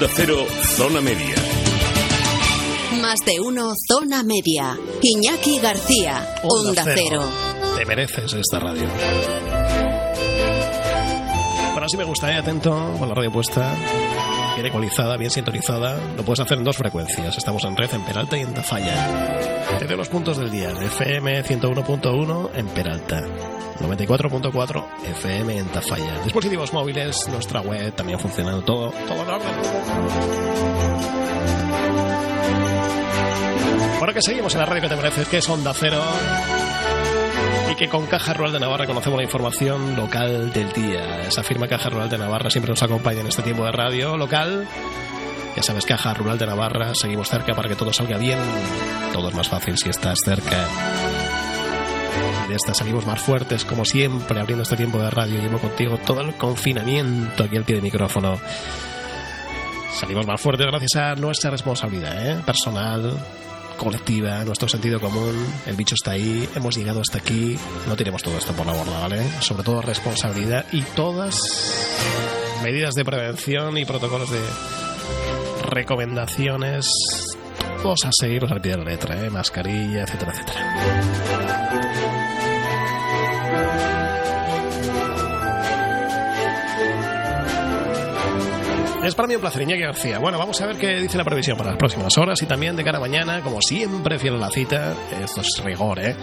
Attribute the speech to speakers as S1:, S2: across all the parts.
S1: Onda Cero, Zona Media.
S2: Más de uno, Zona Media. Iñaki García, Onda, Cero.
S3: Te mereces esta radio. Bueno, así me gusta, ¿eh? Atento, con la radio puesta. Bien ecualizada, bien sintonizada. Lo puedes hacer en dos frecuencias. Estamos en red en Peralta y en Tafalla. Te doy los puntos del día. FM 101.1 en Peralta. 94.4 FM en Tafalla. Dispositivos móviles, nuestra web también funcionando todo, todo en orden. Bueno, que seguimos en la radio que te mereces, que es Onda Cero. Y que con Caja Rural de Navarra conocemos la información local del día. Esa firma Caja Rural de Navarra siempre nos acompaña en este tiempo de radio local. Ya sabes, Caja Rural de Navarra, seguimos cerca para que todo salga bien. Todo es más fácil si estás cerca de esta salimos más fuertes, como siempre, abriendo este tiempo de radio. Llevo contigo todo el confinamiento aquí al pie de micrófono. Salimos más fuertes gracias a nuestra responsabilidad ¿eh? personal, colectiva, nuestro sentido común. El bicho está ahí, hemos llegado hasta aquí. No tenemos todo esto por la borda, ¿vale? Sobre todo responsabilidad y todas medidas de prevención y protocolos de recomendaciones. Todos a seguirlos al pie de la letra, ¿eh? Mascarilla, etcétera, etcétera. Es para mí un placer, Iñaki García. Bueno, vamos a ver qué dice la previsión para las próximas horas y también de cara a mañana, como siempre, fiel a la cita. Esto es rigor, ¿eh?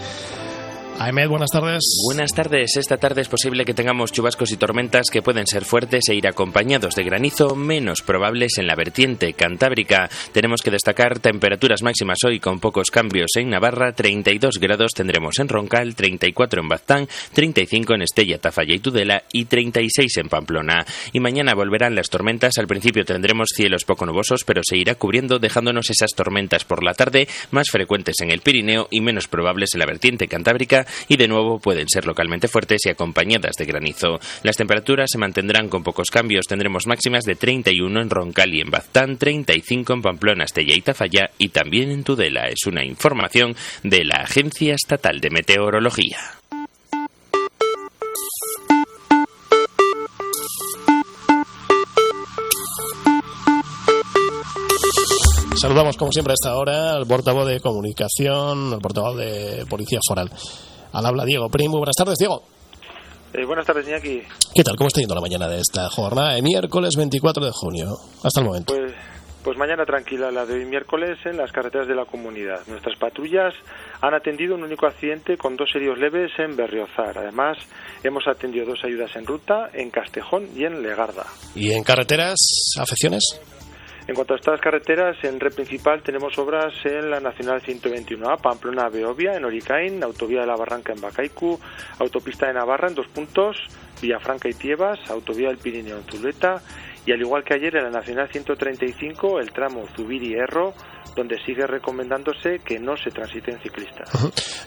S3: Ahmed, buenas tardes.
S4: Buenas tardes. Esta tarde es posible que tengamos chubascos y tormentas que pueden ser fuertes e ir acompañados de granizo, menos probables en la vertiente cantábrica. Tenemos que destacar temperaturas máximas hoy con pocos cambios en Navarra. 32 grados tendremos en Roncal, 34 en Baztán, 35 en Estella, Tafalla y Tudela y 36 en Pamplona. Y mañana volverán las tormentas. Al principio tendremos cielos poco nubosos, pero se irá cubriendo dejándonos esas tormentas por la tarde más frecuentes en el Pirineo y menos probables en la vertiente cantábrica y de nuevo pueden ser localmente fuertes y acompañadas de granizo. Las temperaturas se mantendrán con pocos cambios. Tendremos máximas de 31 en Roncal y en Baztán, 35 en Pamplona, Estella y Tafalla y también en Tudela. Es una información de la Agencia Estatal de Meteorología.
S3: Saludamos como siempre a esta hora al portavoz de comunicación, al portavoz de Policía Foral. Al habla Diego Prim. Muy buenas tardes, Diego.
S5: Eh, buenas tardes, Iñaki.
S3: ¿Qué tal? ¿Cómo está yendo la mañana de esta jornada de miércoles 24 de junio? Hasta el momento.
S5: Pues, pues mañana tranquila, la de hoy miércoles en las carreteras de la comunidad. Nuestras patrullas han atendido un único accidente con dos serios leves en Berriozar. Además, hemos atendido dos ayudas en ruta en Castejón y en Legarda.
S3: ¿Y en carreteras, afecciones?
S5: En cuanto a estas carreteras, en red principal tenemos obras en la Nacional 121A, Pamplona Beovia, en Oricain, Autovía de la Barranca en Bacaicu, Autopista de Navarra en dos puntos, Villafranca y Tiebas, Autovía del Pirineo en Zuleta, y al igual que ayer en la Nacional 135, el tramo Zubiri-Erro, donde sigue recomendándose que no se transiten ciclistas.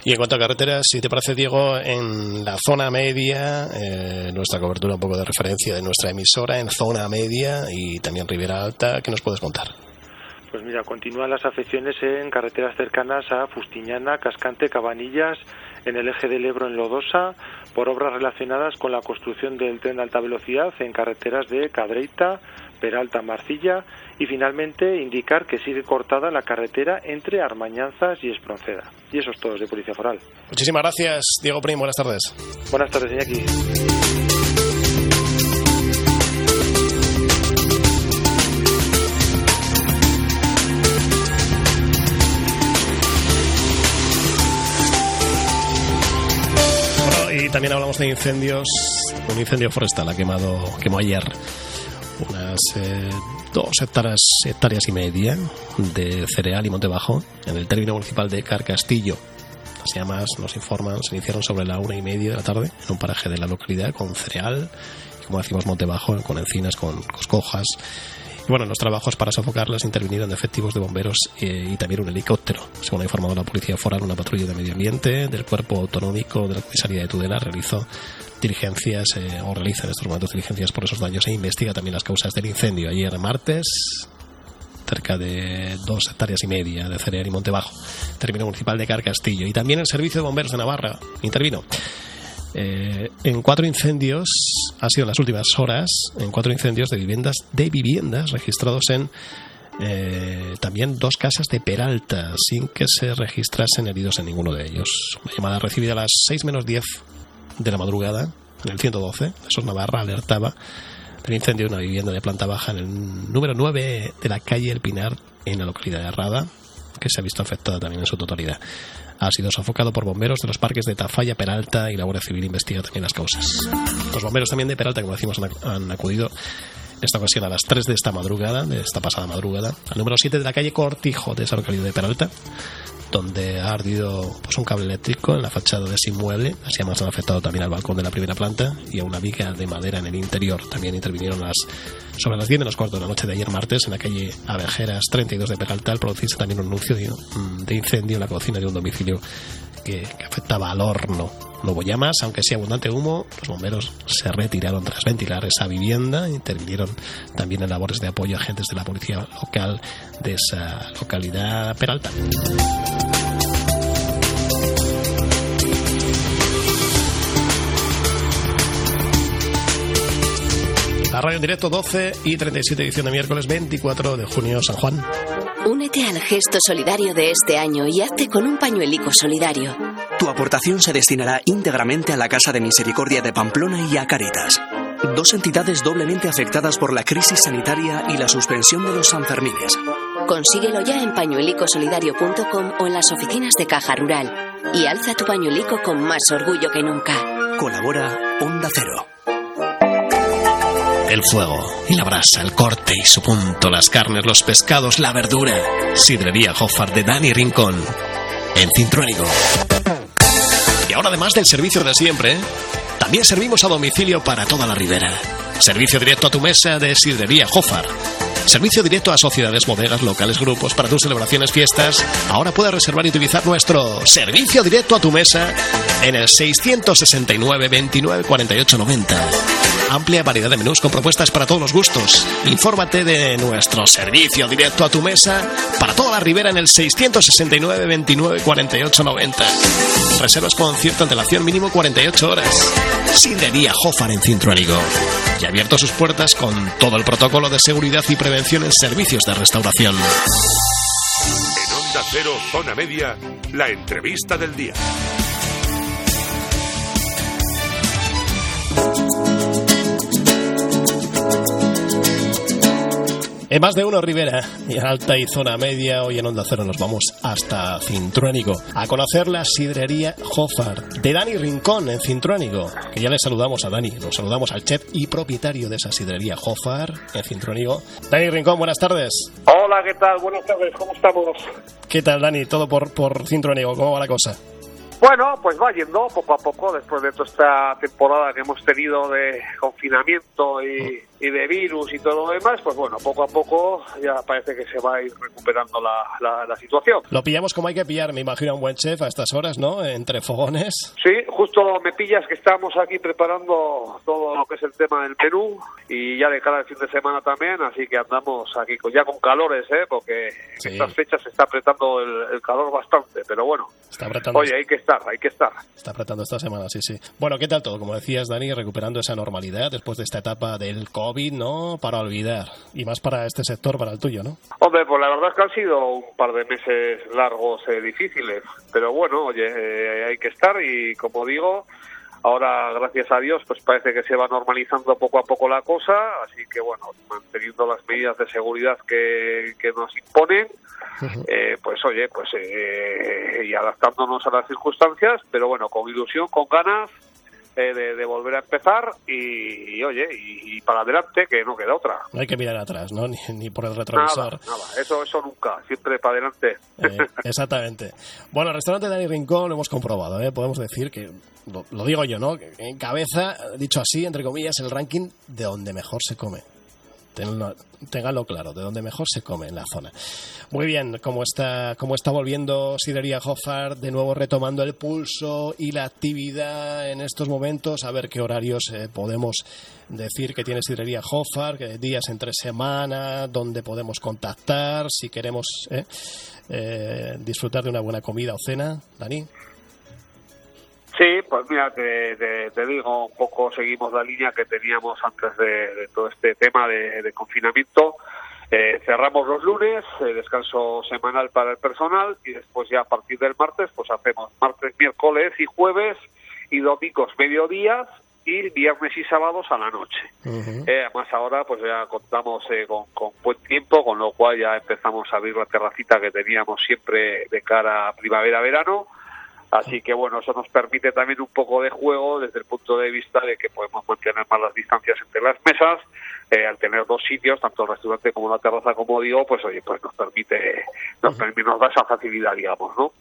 S3: Y en cuanto a carreteras, si te parece, Diego, en la zona media, eh, nuestra cobertura un poco de referencia de nuestra emisora en zona media y también Ribera Alta, ¿qué nos puedes contar?
S5: Pues mira, continúan las afecciones en carreteras cercanas a Fustiñana, Cascante, Cabanillas, en el eje del Ebro en Lodosa, por obras relacionadas con la construcción del tren de alta velocidad en carreteras de Cadreita, Peralta, Marcilla y finalmente indicar que sigue cortada la carretera entre Armañanzas y Espronceda. Y eso es todo de Policía Foral.
S3: Muchísimas gracias, Diego Prim. Buenas tardes.
S5: Buenas tardes, Iñaki.
S3: También hablamos de incendios. Un incendio forestal ha quemado, quemó ayer unas eh, dos hectáreas, y media de cereal y monte bajo en el término municipal de Carcastillo. Las llamas, nos informan, se iniciaron sobre la una y media de la tarde en un paraje de la localidad con cereal y, como decimos, monte bajo, con encinas, con coscojas. Y bueno, en los trabajos para sofocarlas intervinieron efectivos de bomberos eh, y también un helicóptero. Según ha informado la Policía Foral, una patrulla de medio ambiente del Cuerpo Autonómico de la Comisaría de Tudela realizó diligencias eh, o realiza en estos momentos diligencias por esos daños e investiga también las causas del incendio. Ayer martes, cerca de dos hectáreas y media de cereal y monte bajo, término municipal de Carcastillo. Y también el Servicio de Bomberos de Navarra intervino Eh, en cuatro incendios, ha sido en las últimas horas, en cuatro incendios de viviendas, de viviendas registrados en eh, también dos casas de Peralta, sin que se registrasen heridos en ninguno de ellos. Una llamada recibida a las 6 menos 10 de la madrugada, en el 112, eso es Navarra, alertaba del incendio de una vivienda de planta baja en el número 9 de la calle El Pinar, en la localidad de Arrada, que se ha visto afectada también en su totalidad. Ha sido sofocado por bomberos de los parques de Tafalla, Peralta y la Guardia Civil investiga también las causas. Los bomberos también de Peralta, como decimos, han acudido esta ocasión a las 3 de esta madrugada, de esta pasada madrugada, al número 7 de la calle Cortijo de esa localidad de Peralta, donde ha ardido pues, un cable eléctrico en la fachada de ese inmueble. Las llamas han afectado también al balcón de la primera planta y a una viga de madera en el interior. También intervinieron las, sobre las 10 menos cuarto de la noche de ayer martes en la calle Abejeras 32 de Peralta al producirse también un anuncio de, incendio en la cocina de un domicilio que afectaba al horno. Llamas, aunque sí abundante humo. Los bomberos se retiraron tras ventilar esa vivienda. Intervinieron también en labores de apoyo a agentes de la policía local de esa localidad Peralta. La radio en directo 12 y 37 edición de miércoles 24 de junio San Juan.
S2: Únete al gesto solidario de este año y hazte con un pañuelico solidario.
S1: Tu aportación se destinará íntegramente a la Casa de Misericordia de Pamplona y a Caritas, dos entidades doblemente afectadas por la crisis sanitaria y la suspensión de los Sanfermines.
S2: Consíguelo ya en pañuelicosolidario.com o en las oficinas de Caja Rural y alza tu pañuelico con más orgullo que nunca.
S1: Colabora Onda Cero.
S3: El fuego y la brasa, el corte y su punto, las carnes, los pescados, la verdura. Sidrería Hoffar de Dani Rincón. En Cintruénigo. Y ahora además del servicio de siempre, también servimos a domicilio para toda la ribera. Servicio directo a tu mesa de Sidrería Hoffar Servicio directo a sociedades, bodegas, locales, grupos para tus celebraciones, fiestas. Ahora puedes reservar y utilizar nuestro servicio directo a tu mesa en el 669 29 48 90. Amplia variedad de menús con propuestas para todos los gustos. Infórmate de nuestro servicio directo a tu mesa para toda la ribera en el 669 29 48 90. Reservas con cierta antelación mínimo 48 horas. Sidería Jofar en Cintruénigo. Y abierto sus puertas con todo el protocolo de seguridad y prevención servicios de restauración.
S6: En Onda Cero, Zona Media, la entrevista del día.
S3: En más de uno, Rivera, y en alta y zona media, hoy en Onda Cero nos vamos hasta Cintruénigo a conocer la sidrería Jofar de Dani Rincón en Cintruénigo, que ya le saludamos a Dani, nos saludamos al chef y propietario de esa sidrería Jofar en Cintruénigo. Dani Rincón, buenas tardes.
S7: Hola, ¿qué tal? Buenas tardes, ¿cómo estamos?
S3: ¿Qué tal, Dani? Todo por, por Cintruénigo, ¿cómo va la cosa?
S7: Bueno, pues va yendo poco a poco después de toda esta temporada que hemos tenido de confinamiento y, y de virus y todo lo demás, pues bueno, poco a poco ya parece que se va a ir recuperando la, la, situación.
S3: Lo pillamos como hay que pillar, me imagino, a un buen chef a estas horas, ¿no? Entre fogones.
S7: Sí, justo me pillas que estamos aquí preparando todo lo que es el tema del menú y ya de cara al fin de semana también, así que andamos aquí ya con calores, ¿eh? Porque en estas fechas se está apretando el, calor bastante, pero bueno.
S3: Está apretando.
S7: Oye, hay que estar, hay que estar.
S3: Está apretando esta semana, sí, sí. Bueno, ¿qué tal todo? Como decías, Dani, recuperando esa normalidad después de esta etapa del COVID ¿no? Para olvidar. Y más para este sector, para el tuyo, ¿no?
S7: Hombre, pues la verdad es que han sido un par de meses largos, eh, difíciles. Pero bueno, oye, eh, hay que estar y como digo, ahora gracias a Dios pues parece que se va normalizando poco a poco la cosa. Así que bueno, manteniendo las medidas de seguridad que, que nos imponen. Eh, pues oye, pues y adaptándonos a las circunstancias, pero bueno, con ilusión, con ganas de, volver a empezar y, oye, y, para adelante, que no queda otra.
S3: No hay que mirar atrás, ¿no? Ni, por el retrovisor.
S7: Nada, eso, eso nunca, siempre para adelante.
S3: Eh, exactamente. Bueno, el restaurante Dani Rincón lo hemos comprobado, ¿eh? podemos decir que, lo, lo digo yo, ¿no? En cabeza, dicho así, entre comillas, el ranking de donde mejor se come. Ténganlo, claro, de donde mejor se come en la zona. Muy bien, como está, como está volviendo Sidería Hoffar, de nuevo retomando el pulso y la actividad en estos momentos, a ver qué horarios eh, podemos decir que tiene Sidería Hoffar, qué días entre semana, donde podemos contactar, si queremos eh, eh, disfrutar de una buena comida o cena, Dani.
S7: Sí, pues mira, te, digo, un poco seguimos la línea que teníamos antes de, todo este tema de, confinamiento. Eh, cerramos los lunes, eh, descanso semanal para el personal y después ya a partir del martes pues hacemos martes, miércoles y jueves y domingos mediodías y viernes y sábados a la noche. Eh, además ahora pues ya contamos con, con, buen tiempo, con lo cual ya empezamos a abrir la terracita que teníamos siempre de cara a primavera-verano Así que bueno, eso nos permite también un poco de juego desde el punto de vista de que podemos mantener más las distancias entre las mesas, eh, al tener dos sitios, tanto el restaurante como la terraza, como digo, pues oye, pues nos permite, nos, permite, nos da esa facilidad, digamos, ¿no?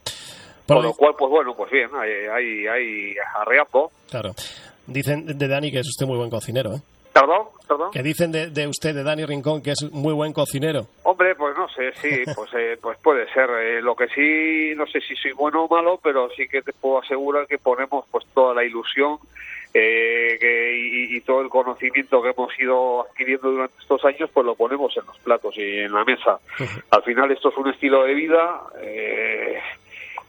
S7: Por lo cual, pues bueno, pues bien, hay, hay, hay arreando.
S3: Claro. Dicen de Dani que es usted muy buen cocinero, ¿eh?
S7: Perdón, perdón.
S3: Que dicen de, usted, de Dani Rincón, que es muy buen cocinero.
S7: Hombre, pues no sé, sí, pues, eh, pues puede ser. Eh, lo que sí, no sé si soy bueno o malo, pero sí que te puedo asegurar que ponemos pues toda la ilusión eh, y, todo el conocimiento que hemos ido adquiriendo durante estos años, pues lo ponemos en los platos y en la mesa. Al final esto es un estilo de vida. Eh,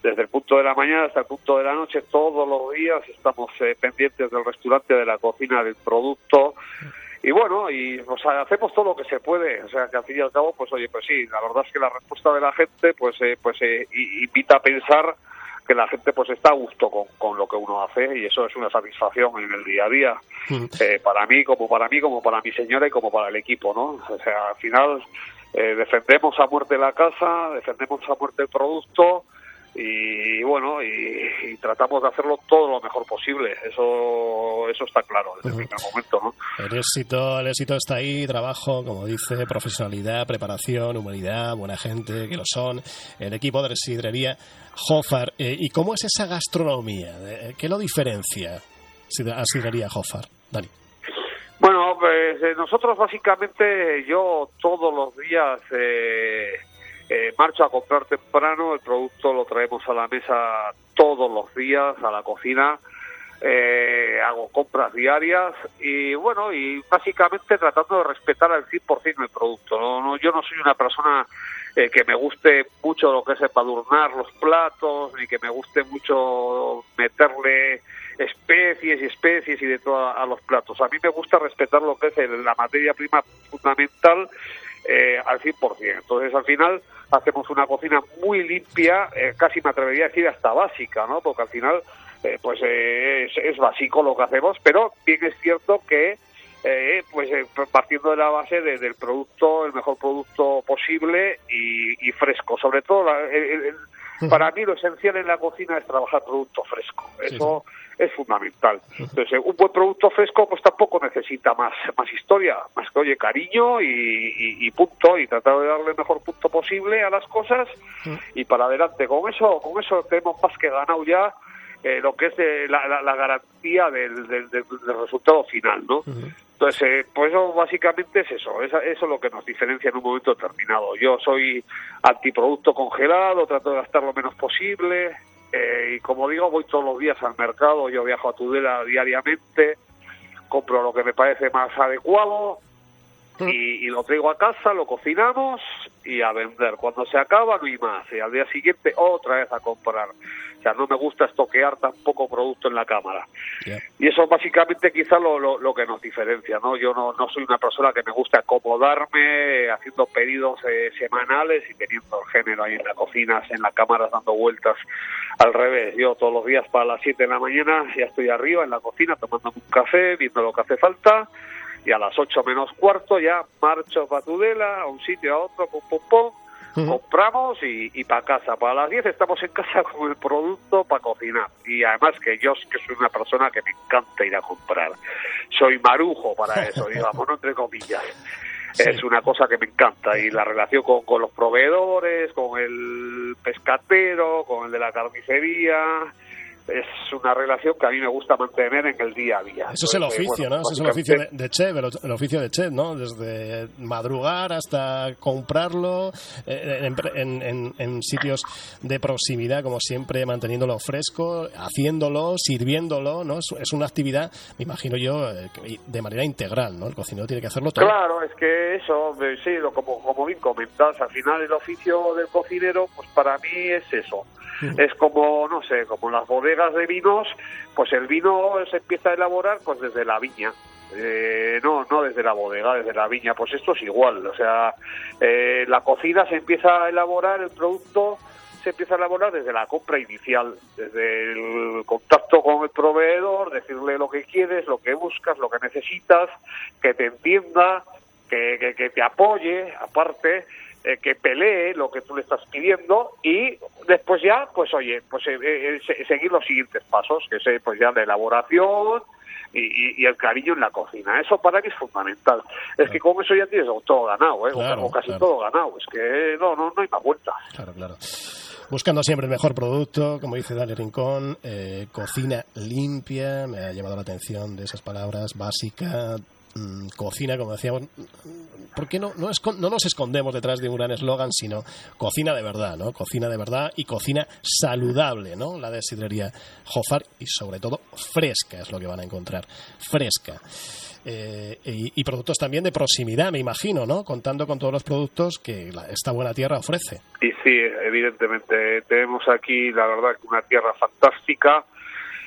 S7: desde el punto de la mañana hasta el punto de la noche, todos los días estamos eh, pendientes del restaurante, de la cocina, del producto. Y bueno, y o sea, hacemos todo lo que se puede. O sea, que al fin y al cabo, pues oye, pues sí, la verdad es que la respuesta de la gente, pues, eh, pues eh, invita a pensar que la gente pues está a gusto con, con, lo que uno hace y eso es una satisfacción en el día a día para mí como para mí como para mi señora y como para el equipo no o sea al final defendemos a muerte la casa defendemos a muerte el producto y bueno y, tratamos de hacerlo todo lo mejor posible eso eso está claro desde el primer momento ¿no?
S3: el éxito el éxito está ahí trabajo como dice profesionalidad preparación humanidad buena gente que lo son el equipo de la sidrería Jofar eh, y cómo es esa gastronomía qué lo diferencia a sidrería Jofar Dani.
S7: Bueno pues eh, nosotros básicamente yo todos los días eh, eh, marcho a comprar temprano, el producto lo traemos a la mesa todos los días, a la cocina, eh, hago compras diarias y bueno, y básicamente tratando de respetar al 100% el producto. ¿no? yo no soy una persona eh, que me guste mucho lo que es empadurnar los platos, ni que me guste mucho meterle especies y especies y de todo a, los platos. A mí me gusta respetar lo que es la materia prima fundamental eh, al 100%. Entonces, al final, hacemos una cocina muy limpia, eh, casi me atrevería a decir hasta básica, ¿no? Porque al final, eh, pues eh, es, básico lo que hacemos, pero bien es cierto que, pues partiendo de la base del producto, el mejor producto posible y, fresco. Sobre todo, para mí lo esencial en la cocina es trabajar producto fresco. Eso es fundamental. Entonces, un buen producto fresco pues tampoco necesita más, más historia, más que, oye, cariño y, punto, y tratar de darle el mejor punto posible a las cosas y para adelante. Con eso, con eso tenemos más que ganado ya eh, lo que es eh, la, garantía del, del, resultado final, ¿no? Entonces, eh, pues eso básicamente es eso, eso, es lo que nos diferencia en un momento determinado. Yo soy antiproducto congelado, trato de gastar lo menos posible, eh, y como digo, voy todos los días al mercado, yo viajo a Tudela diariamente, compro lo que me parece más adecuado mm. y, lo traigo a casa, lo cocinamos y a vender. Cuando se acaba no hay más y al día siguiente otra vez a comprar. O sea, no me gusta estoquear tampoco producto en la cámara. Y eso básicamente quizá lo, lo, que nos diferencia, ¿no? Yo no, no soy una persona que me gusta acomodarme haciendo pedidos eh, semanales y teniendo el género ahí en la cocina, en la cámara dando vueltas al revés. Yo todos los días para las 7 de la mañana ya estoy arriba en la cocina tomando un café, viendo lo que hace falta y a las 8 menos cuarto ya marcho para Tudela, a un sitio, a otro, pum, pum, pum, compramos y, para casa. Para las 10 estamos en casa con el producto para cocinar. Y además que yo que soy una persona que me encanta ir a comprar. Soy marujo para eso, digamos, no entre comillas. Es una cosa que me encanta y la relación con, con los proveedores, con el pescatero, con el de la carnicería, es una relación que a mí me gusta mantener en el día a día.
S3: Eso es el oficio, ¿no? Eso es el oficio de, chef, el, oficio de chef, ¿no? Desde madrugar hasta comprarlo eh, en, sitios de proximidad, como siempre, manteniéndolo fresco, haciéndolo, sirviéndolo, ¿no? Es, una actividad, me imagino yo, eh, de manera integral, ¿no? El cocinero tiene que hacerlo todo.
S7: Claro, es que eso, sí, como, como bien comentas, al final el oficio del cocinero, pues para mí es eso. Es como, no sé, como las bodegas de vinos, pues el vino se empieza a elaborar pues desde la viña. Eh, no, no desde la bodega, desde la viña. Pues esto es igual. O sea, eh, la cocina se empieza a elaborar, el producto se empieza a elaborar desde la compra inicial, desde el contacto con el proveedor, decirle lo que quieres, lo que buscas, lo que necesitas, que te entienda, que, que, te apoye, aparte, eh, que pelee lo que tú le estás pidiendo y después ya, pues oye, pues seguir los siguientes pasos, que es pues ya de elaboración, y, el cariño en la cocina. Eso para mí es fundamental. Es que con eso ya tienes todo ganado, ¿eh? o casi todo ganado. Es que no, no, no hay más vuelta.
S3: Claro, claro. Buscando siempre el mejor producto, como dice Dani Rincón, eh, cocina limpia, me ha llamado la atención de esas palabras, básica, Mm, cocina, como decíamos, ¿por qué no, no, no nos escondemos detrás de un gran eslogan, sino cocina de verdad, ¿no? Cocina de verdad y cocina saludable, ¿no? La de sidrería Jofar y sobre todo fresca es lo que van a encontrar, fresca. Eh, y, productos también de proximidad, me imagino, ¿no? Contando con todos los productos que esta buena tierra ofrece.
S7: Y sí, evidentemente, tenemos aquí, la verdad, una tierra fantástica,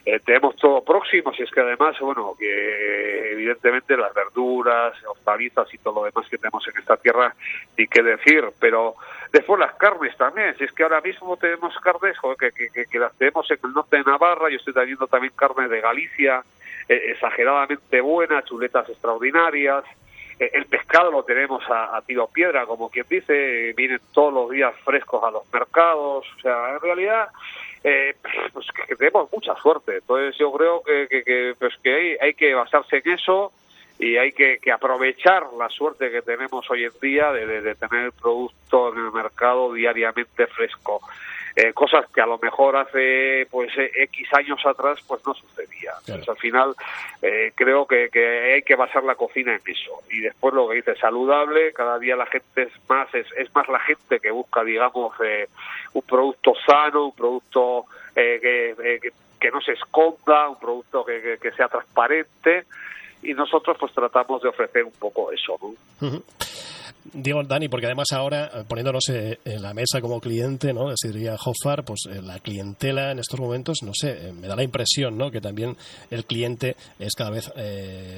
S7: eh, tenemos todo próximo, si es que además, bueno, que evidentemente las verduras, hortalizas y todo lo demás que tenemos en esta tierra, ni qué decir, pero después las carnes también, si es que ahora mismo tenemos carnes que, que, las tenemos en el norte de Navarra, yo estoy trayendo también carne de Galicia, eh, exageradamente buena, chuletas extraordinarias, eh, el pescado lo tenemos a, a, tiro piedra, como quien dice, vienen todos los días frescos a los mercados, o sea, en realidad eh, pues que, tenemos mucha suerte. Entonces yo creo que, que, pues que hay, hay, que basarse en eso y hay que, aprovechar la suerte que tenemos hoy en día de, de tener el producto en el mercado diariamente fresco. Eh, cosas que a lo mejor hace pues eh, X años atrás pues no sucedía. al final eh, creo que, hay que basar la cocina en eso. Y después lo que dice, saludable, cada día la gente es más, es, es más la gente que busca, digamos, un producto sano, un producto que, que, no se esconda, un producto que, que, sea transparente y nosotros pues tratamos de ofrecer un poco eso. ¿no?
S3: Digo, Dani, porque además ahora, eh, poniéndonos eh, en la mesa como cliente, ¿no? De Sidrería Hoffar, pues eh, la clientela en estos momentos, no sé, me da la impresión, ¿no? Que también el cliente es cada vez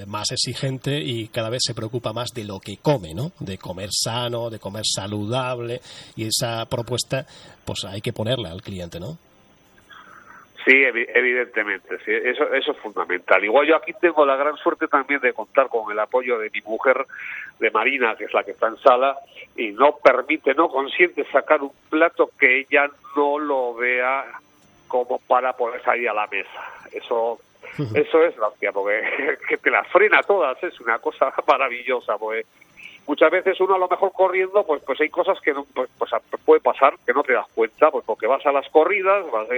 S3: más exigente y cada vez se preocupa más de lo que come, ¿no? De comer sano, de comer saludable y esa propuesta, pues hay que ponerla al cliente, ¿no?
S7: Sí, evidentemente, sí, eso, eso es fundamental. Igual yo aquí tengo la gran suerte también de contar con el apoyo de mi mujer, de Marina, que es la que está en sala, y no permite, no consiente sacar un plato que ella no lo vea como para poder salir a la mesa. Eso eso es la hostia, porque que te las frena todas, es una cosa maravillosa, pues muchas veces uno a lo mejor corriendo, pues pues hay cosas que no, pues, pues puede pasar que no te das cuenta, pues porque vas a las corridas, vas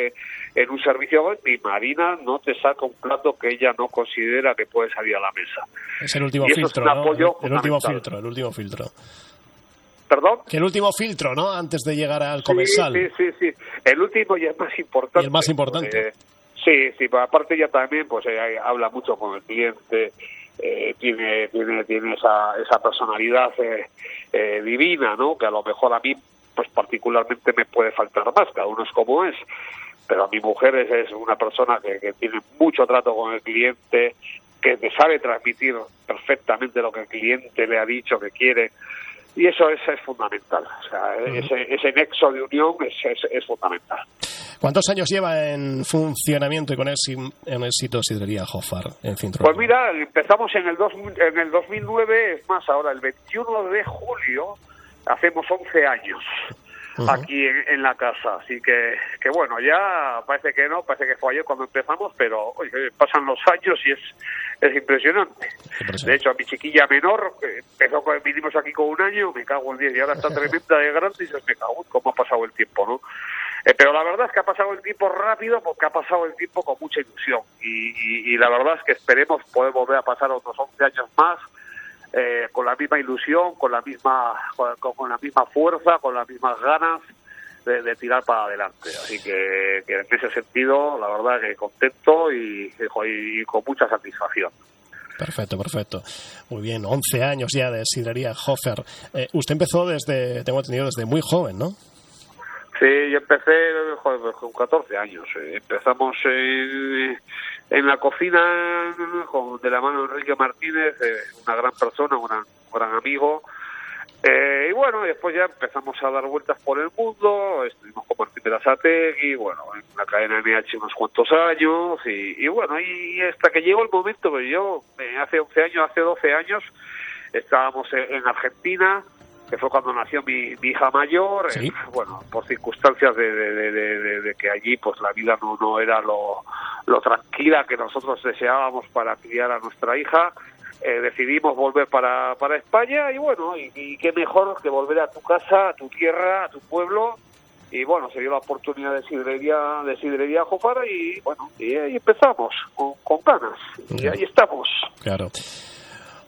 S7: en un servicio y Marina no te saca un plato que ella no considera que puede salir a la mesa.
S3: Es el último filtro, ¿no? el, último filtro, el último filtro.
S7: ¿Perdón?
S3: Que el último filtro, ¿no? Antes de llegar al comensal.
S7: Sí, sí, sí, El último y el más importante.
S3: el más importante.
S7: sí, sí, pero aparte ya también pues eh, habla mucho con el cliente, eh, tiene, tiene, tiene esa, esa personalidad eh, eh, divina, ¿no? Que a lo mejor a mí, pues particularmente me puede faltar más, cada uno es como es. Pero a mi mujer es, una persona que, que tiene mucho trato con el cliente, que sabe transmitir perfectamente lo que el cliente le ha dicho que quiere y eso es, es fundamental. O sea, ese, ese, nexo de unión es, es, fundamental.
S3: ¿Cuántos años lleva en funcionamiento y con en éxito Sidrería Hoffar en
S7: Pues mira, empezamos en el, dos, en el 2009, es más, ahora el 21 de julio hacemos 11 años aquí en, la casa. Así que, que bueno, ya parece que no, parece que fue ayer cuando empezamos, pero pasan los años y es, es impresionante. De hecho, a mi chiquilla menor, empezó, vinimos aquí con un año, me cago en 10 y ahora está tremenda de grande y se me cago cómo ha pasado el tiempo, ¿no? Eh, pero la verdad es que ha pasado el tiempo rápido porque ha pasado el tiempo con mucha ilusión y, y la verdad es que esperemos poder volver a pasar otros 11 años más eh, con la misma ilusión, con la misma, con, la misma fuerza, con las mismas ganas de, tirar para adelante. Así que, en ese sentido, la verdad que contento y, con mucha satisfacción.
S3: Perfecto, perfecto. Muy bien, 11 años ya de sidrería Hofer. Eh, usted empezó desde, tengo entendido, desde muy joven, ¿no?
S7: Sí, yo empecé joder, con 14 años. eh. Empezamos en, la cocina con, de la mano de Enrique Martínez, eh, una gran persona, un gran, amigo. Eh, y bueno, después ya empezamos a dar vueltas por el mundo, estuvimos con Martín Berasategui, bueno, en la cadena NH unos cuantos años, y, y bueno, y hasta que llegó el momento que yo, eh, hace 11 años, hace 12 años, estábamos en, en Argentina, que fue cuando nació mi, mi hija mayor,
S3: Sí.
S7: eh, bueno, por circunstancias de, de- de- de- de- de que allí pues la vida no, no era lo, lo tranquila que nosotros deseábamos para criar a nuestra hija, eh, decidimos volver para, para España y bueno, y, y qué mejor que volver a tu casa, a tu tierra, a tu pueblo. Y bueno, se dio la oportunidad de sidrería, de sidrería Jofara y bueno, y ahí empezamos con, con ganas. Y ahí estamos.
S3: Claro.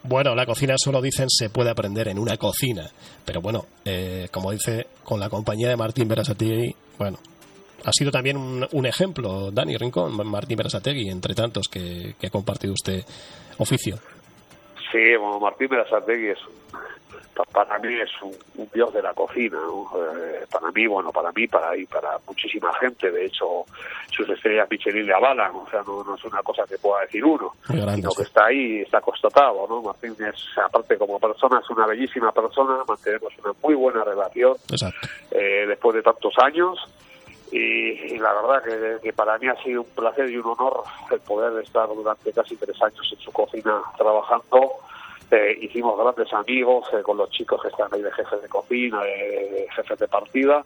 S3: Bueno, la cocina solo dicen se puede aprender en una cocina, pero bueno, eh, como dice con la compañía de Martín Berasategui, bueno, ha sido también un, ejemplo, Dani Rincón, Martín Berasategui, entre tantos que, que ha compartido usted oficio.
S7: Sí, bueno, Martín Berasategui es para mí es un, un dios de la cocina, ¿no? Eh, para mí, bueno, para mí, para y para muchísima gente, de hecho, sus estrellas Michelin le avalan, o sea, no, no es una cosa que pueda decir uno,
S3: grande,
S7: sino
S3: sí.
S7: que está ahí, está constatado, ¿no? Martín es, aparte como persona, es una bellísima persona, mantenemos una muy buena relación, eh, después de tantos años. Y, y la verdad que, que para mí ha sido un placer y un honor el poder estar durante casi tres años en su cocina trabajando. Eh, hicimos grandes amigos eh, con los chicos que están ahí de jefes de cocina, de, jefes de partida.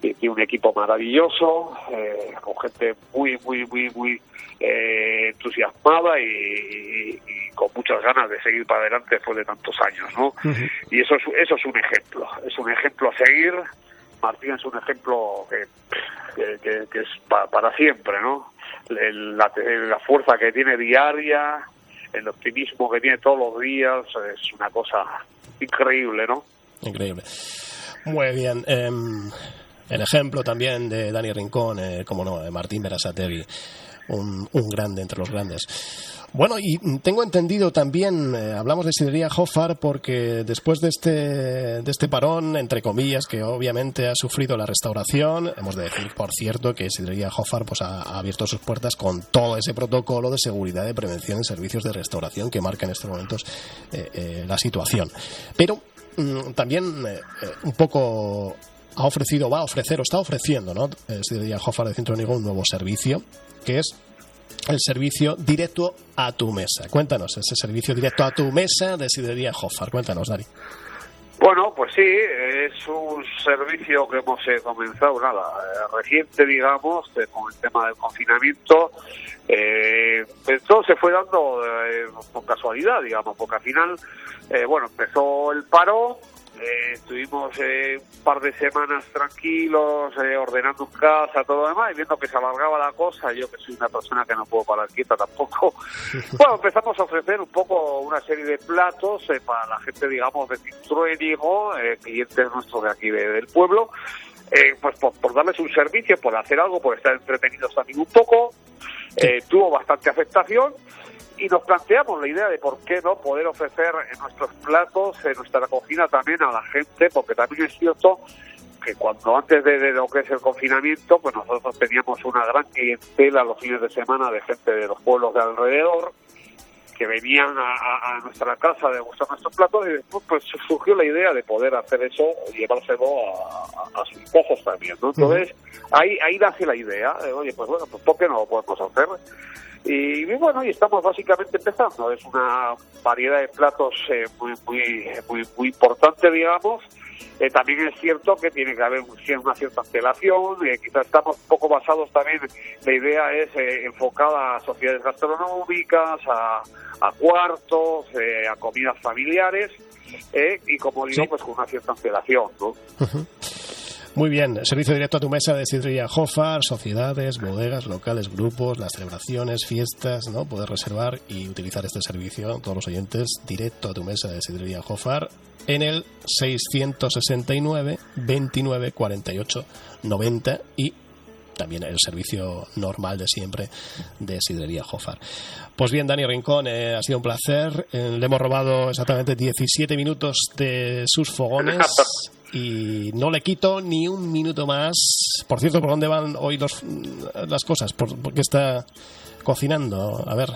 S7: Y tiene un equipo maravilloso, eh, con gente muy, muy, muy, muy eh, entusiasmada y, y- y con muchas ganas de seguir para adelante después de tantos años, ¿no? Y eso es, eso es un ejemplo, es un ejemplo a seguir. Martín es un ejemplo que, que, que- que es pa- para siempre, ¿no? El- La, la fuerza que tiene diaria, el optimismo que tiene todos los días, es una cosa increíble, ¿no?
S3: Increíble. Muy bien. em, el ejemplo también de Dani Rincón, eh, como no, de Martín Berasategui, un, grande entre los grandes. Bueno, y tengo entendido también, eh, hablamos de Sidrería Hoffar porque después de este, de este parón, entre comillas, que obviamente ha sufrido la restauración, hemos de decir, por cierto, que Sidrería Hoffar pues, ha, abierto sus puertas con todo ese protocolo de seguridad de prevención en servicios de restauración que marca en estos momentos eh, eh, la situación. Pero mm, también un poco ha ofrecido, va a ofrecer o está ofreciendo, ¿no? Sidrería Hoffar de Centro Nigo un nuevo servicio que es el servicio directo a tu mesa. Cuéntanos, ese servicio directo a tu mesa de Sidrería Hoffar. Cuéntanos, Dari.
S7: Bueno, pues sí, es un servicio que hemos eh, comenzado, nada, eh, reciente, digamos, con el tema del confinamiento. Eh, todo se fue dando eh, por casualidad, digamos, porque al final, bueno, empezó el paro, eh, estuvimos eh, un par de semanas tranquilos, eh, ordenando en casa, todo lo demás, y viendo que se alargaba la cosa, yo que soy una persona que no puedo parar quieta tampoco, bueno, empezamos a ofrecer un poco una serie de platos eh, para la gente, digamos, de Cintruénigo, eh, clientes nuestros de aquí de- del pueblo, eh, pues por, por darles un servicio, por hacer algo, por estar entretenidos también un poco. Eh, tuvo bastante aceptación y nos planteamos la idea de por qué no poder ofrecer en nuestros platos, en nuestra cocina también a la gente, porque también es cierto que cuando antes de, de lo que es el confinamiento, pues nosotros teníamos una gran clientela los fines de semana de gente de los pueblos de alrededor que venían a, a- nuestra casa a degustar nuestros platos y después pues surgió la idea de poder hacer eso y llevárselo a, a- a sus casas también, ¿no? Entonces ahí, ahí nace la idea, de, oye, pues bueno, pues ¿por qué no lo podemos hacer? Y, y bueno, y estamos básicamente empezando. Es una variedad de platos eh, muy, muy, muy, muy importante, digamos. Eh, también es cierto que tiene que haber un- una cierta antelación. eh, quizás estamos poco basados también. La idea es eh, enfocada a sociedades gastronómicas, a, a cuartos, eh, a comidas familiares. eh, y como digo,
S3: Sí.
S7: pues con una cierta antelación, ¿no?
S3: Muy bien, servicio directo a tu mesa de Sidrería Hoffar, sociedades, bodegas, locales, grupos, las celebraciones, fiestas, ¿no? Poder reservar y utilizar este servicio, todos los oyentes, directo a tu mesa de Sidrería Hoffar en el 669 29 48 90 y también el servicio normal de siempre de Sidrería Hoffar. Pues bien, Dani Rincón, eh, ha sido un placer. Eh, le hemos robado exactamente 17 minutos de sus fogones. Y no le quito ni un minuto más. Por cierto, ¿por dónde van hoy los, las cosas? ¿Por, qué está cocinando? A ver.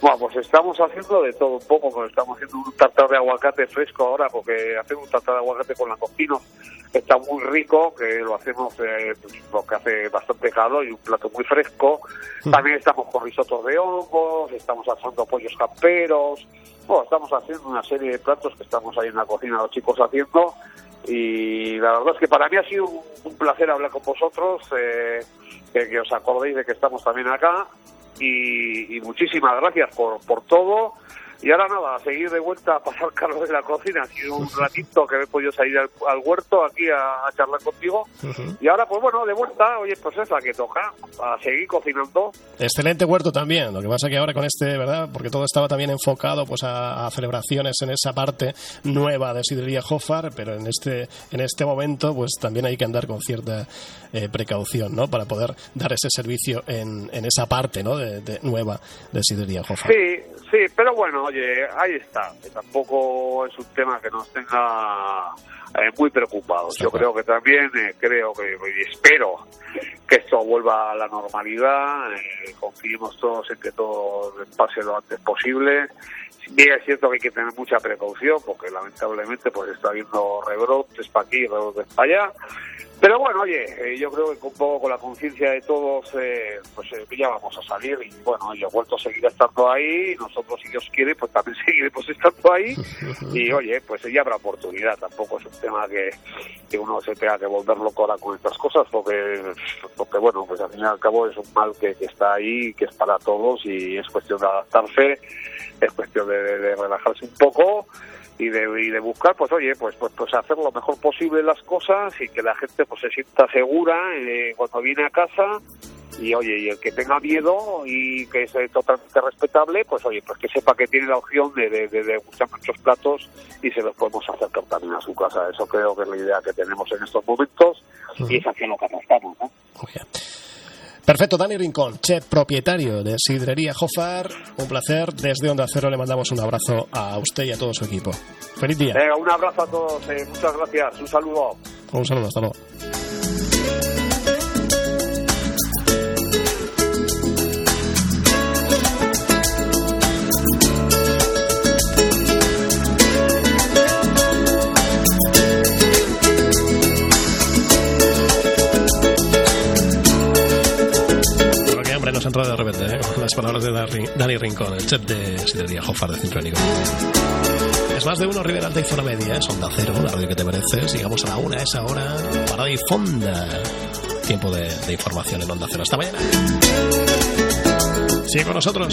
S7: Bueno, pues estamos haciendo de todo un poco. Pues estamos haciendo un tartar de aguacate fresco ahora, porque hacemos un tartar de aguacate con la cocina está muy rico, que lo hacemos eh, pues, porque hace bastante calor y un plato muy fresco. Mm. También estamos con risotos de hongos, estamos asando pollos camperos. Bueno, estamos haciendo una serie de platos que estamos ahí en la cocina los chicos haciendo. Y la verdad es que para mí ha sido un, placer hablar con vosotros, eh, que, os acordéis de que estamos también acá. Y, y muchísimas gracias por, por todo. Y ahora nada, a seguir de vuelta a pasar Carlos de la cocina. Ha sido un ratito que he podido salir al, huerto aquí a, charlar contigo. Y ahora, pues bueno, de vuelta, oye, pues es la que toca, a seguir cocinando.
S3: Excelente huerto también. Lo que pasa que ahora con este, ¿verdad? Porque todo estaba también enfocado pues a, celebraciones en esa parte nueva de Sidrería Jofar, pero en este, en este momento, pues también hay que andar con cierta eh, precaución, ¿no? Para poder dar ese servicio en, en esa parte, ¿no? De, nueva de Sidrería Jofar.
S7: Sí, sí, pero bueno, oye, ahí está. tampoco es un tema que nos tenga eh, muy preocupados. Yo creo que también, eh, creo que y espero que esto vuelva a la normalidad. Eh, confiemos todos en que todo pase lo antes posible. Bien es cierto que hay que tener mucha precaución porque lamentablemente pues está habiendo rebrotes para aquí, rebrotes para allá. Pero bueno, oye, eh, yo creo que un poco con la conciencia de todos, eh, pues eh, ya vamos a salir y bueno, yo vuelto a seguir estando ahí, nosotros si Dios quiere, pues también seguiremos estando ahí. Y oye, pues ya habrá oportunidad, tampoco es un tema que, que uno se tenga que volver loco ahora con estas cosas, porque, porque bueno, pues al fin y al cabo es un mal que, está ahí, que es para todos y es cuestión de adaptarse, es cuestión de relajarse un poco y de, y de buscar pues oye pues, pues pues hacer lo mejor posible las cosas y que la gente pues se sienta segura eh, cuando viene a casa y oye y el que tenga miedo y que es totalmente respetable pues oye pues que sepa que tiene la opción de, de, de, buscar muchos platos y se los podemos acercar también a su casa. Eso creo que es la idea que tenemos en estos momentos y es hacia lo que apostamos ¿no?
S3: Perfecto, Dani Rincón, chef propietario de Sidrería Jofar. Un placer. Desde Onda Cero le mandamos un abrazo a usted y a todo su equipo. Feliz día.
S7: Venga, un abrazo a todos. Eh. Muchas gracias. Un saludo.
S3: Un saludo, hasta luego. Palabras de Dani Rincón, el chef de Sidería Jofar de Centro Es más de uno, Rivera Alta y Zona Media, es Onda Cero, la radio que te mereces. Llegamos a la una, esa hora, parada y fonda. Tiempo de, de información en Onda Cero. Hasta mañana. Sigue con nosotros.